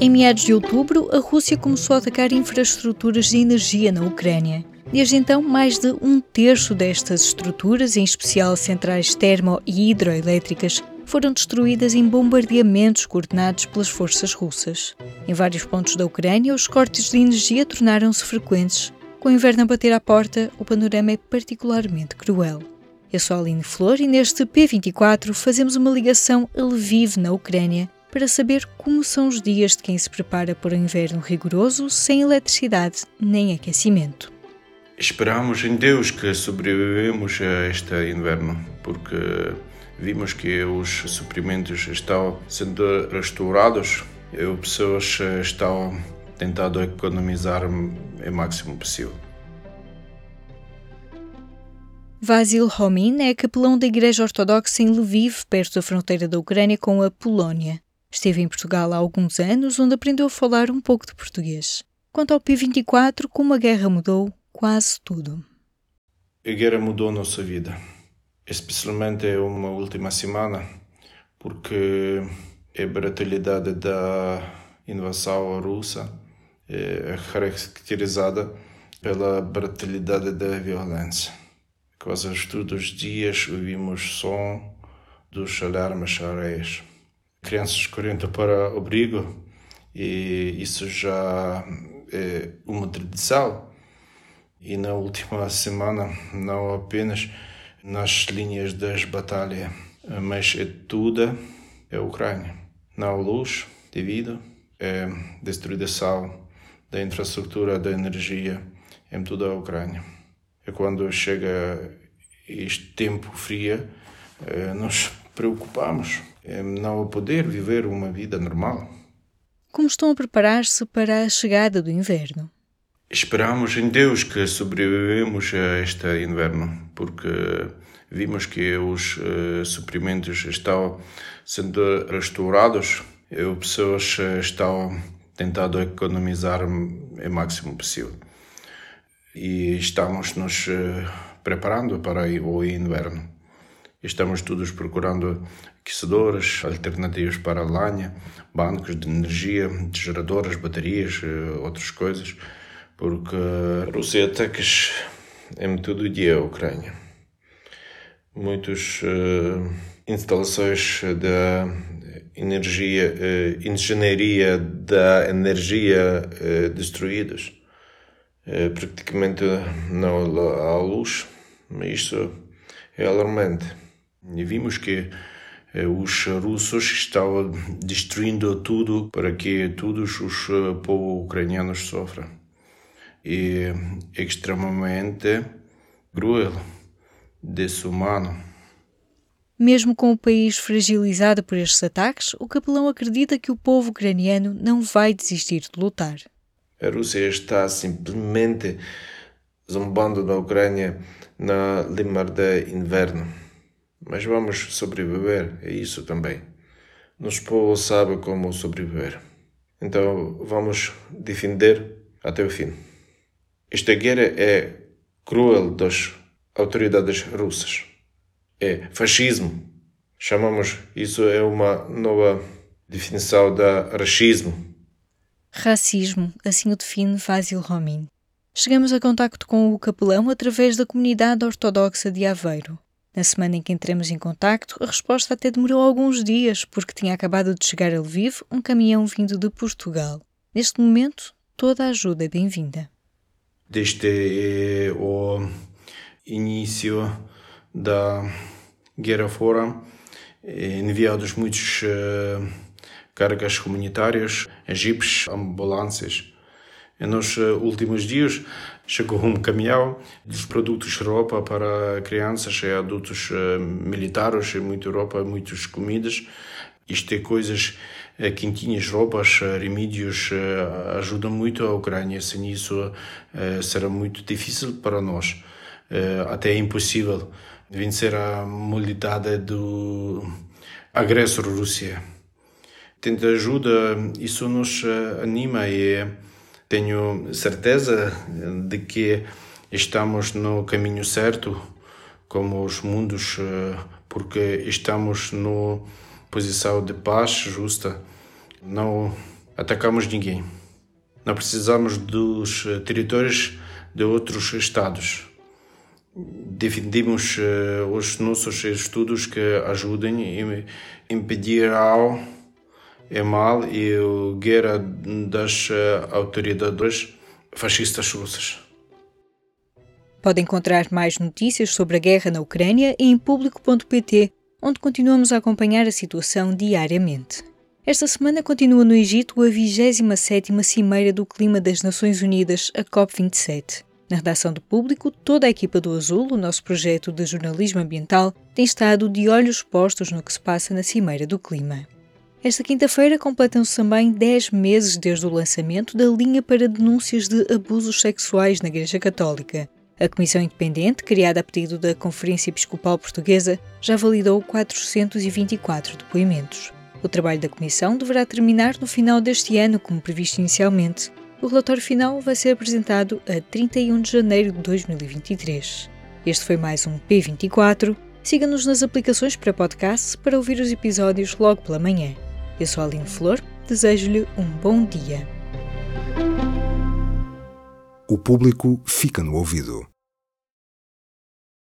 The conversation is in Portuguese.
Em meados de outubro, a Rússia começou a atacar infraestruturas de energia na Ucrânia. Desde então, mais de um terço destas estruturas, em especial centrais termo e hidroelétricas, foram destruídas em bombardeamentos coordenados pelas forças russas. Em vários pontos da Ucrânia, os cortes de energia tornaram-se frequentes. Com o inverno a bater à porta, o panorama é particularmente cruel. Eu sou a Aline Flor e neste P24 fazemos uma ligação a Lviv, na Ucrânia, para saber como são os dias de quem se prepara para um inverno rigoroso sem eletricidade nem aquecimento. Esperamos em Deus que sobrevivemos a este inverno, porque vimos que os suprimentos estão sendo restaurados e as pessoas estão tentando economizar o máximo possível. Vasil Homin é capelão da Igreja Ortodoxa em Lviv, perto da fronteira da Ucrânia com a Polónia. Esteve em Portugal há alguns anos, onde aprendeu a falar um pouco de português. Quanto ao P24, como a guerra mudou quase tudo. A guerra mudou nossa vida, especialmente uma última semana, porque a brutalidade da invasão russa é caracterizada pela brutalidade da violência. Quase todos os dias ouvimos som dos alarmes areias crianças correndo para abrigo e isso já é uma tradição. E na última semana, não apenas nas linhas das batalhas, mas é é a Ucrânia. Não há luz devido à destruição da infraestrutura da energia em toda a Ucrânia. E quando chega este tempo frio, eh, nos preocupamos não poder viver uma vida normal. Como estão a preparar-se para a chegada do inverno? Esperamos em Deus que sobrevivemos a este inverno, porque vimos que os uh, suprimentos estão sendo restaurados e as pessoas estão tentando economizar o máximo possível. E estamos nos uh, preparando para o inverno. Estamos todos procurando aquecedores, alternativas para a bancos de energia, geradores, baterias, eh, outras coisas, porque a Rússia ataques em todo dia a Ucrânia. Muitas uh, instalações da energia, uh, engenharia da energia uh, destruídas. Uh, praticamente não há luz, mas isso é alarmante. E vimos que eh, os russos estão destruindo tudo para que todos os eh, povos ucranianos sofram. E é extremamente cruel, desumano. Mesmo com o país fragilizado por estes ataques, o capelão acredita que o povo ucraniano não vai desistir de lutar. A Rússia está simplesmente zombando da Ucrânia na limar de inverno. Mas vamos sobreviver, é isso também. Nosso povo sabe como sobreviver. Então vamos defender até o fim. Esta guerra é cruel das autoridades russas. É fascismo. Chamamos isso é uma nova definição da racismo. Racismo, assim o define Vasil Romin. Chegamos a contacto com o capelão através da comunidade ortodoxa de Aveiro. Na semana em que entramos em contacto, a resposta até demorou alguns dias, porque tinha acabado de chegar a Lviv um caminhão vindo de Portugal. Neste momento, toda a ajuda é bem-vinda. Desde o início da guerra fora, enviados muitos uh, cargas humanitárias, jipes, ambulâncias. Nos últimos dias chegou um caminhão de produtos roupa para crianças e adultos uh, militares, muita roupa, muitas comidas. Isto é coisas uh, quentinhas, roupas, remédios, ajudam muito a Ucrânia. Sem isso será muito difícil para nós, até impossível vencer a maldade do agressor Rússia. Tenta ajuda, isso nos anima e tenho certeza de que estamos no caminho certo, como os mundos, eh, porque estamos na posição de paz justa. Não atacamos ninguém. Não precisamos dos eh, territórios de outros estados. Defendemos uh, os nossos estudos que ajudem a impedir o mal e a guerra das uh, autoridades fascistas russas. Pode encontrar mais notícias sobre a guerra na Ucrânia em público.pt, onde continuamos a acompanhar a situação diariamente. Esta semana continua no Egito a 27ª Cimeira do Clima das Nações Unidas, a COP27. Na redação do Público, toda a equipa do Azul, o nosso projeto de jornalismo ambiental, tem estado de olhos postos no que se passa na Cimeira do Clima. Esta quinta-feira completam-se também 10 meses desde o lançamento da linha para denúncias de abusos sexuais na Igreja Católica. A Comissão Independente, criada a pedido da Conferência Episcopal Portuguesa, já validou 424 depoimentos. O trabalho da Comissão deverá terminar no final deste ano, como previsto inicialmente. O relatório final vai ser apresentado a 31 de janeiro de 2023. Este foi mais um P24. Siga-nos nas aplicações para podcast para ouvir os episódios logo pela manhã. Eu sou Aline Flor, desejo-lhe um bom dia. O público fica no ouvido.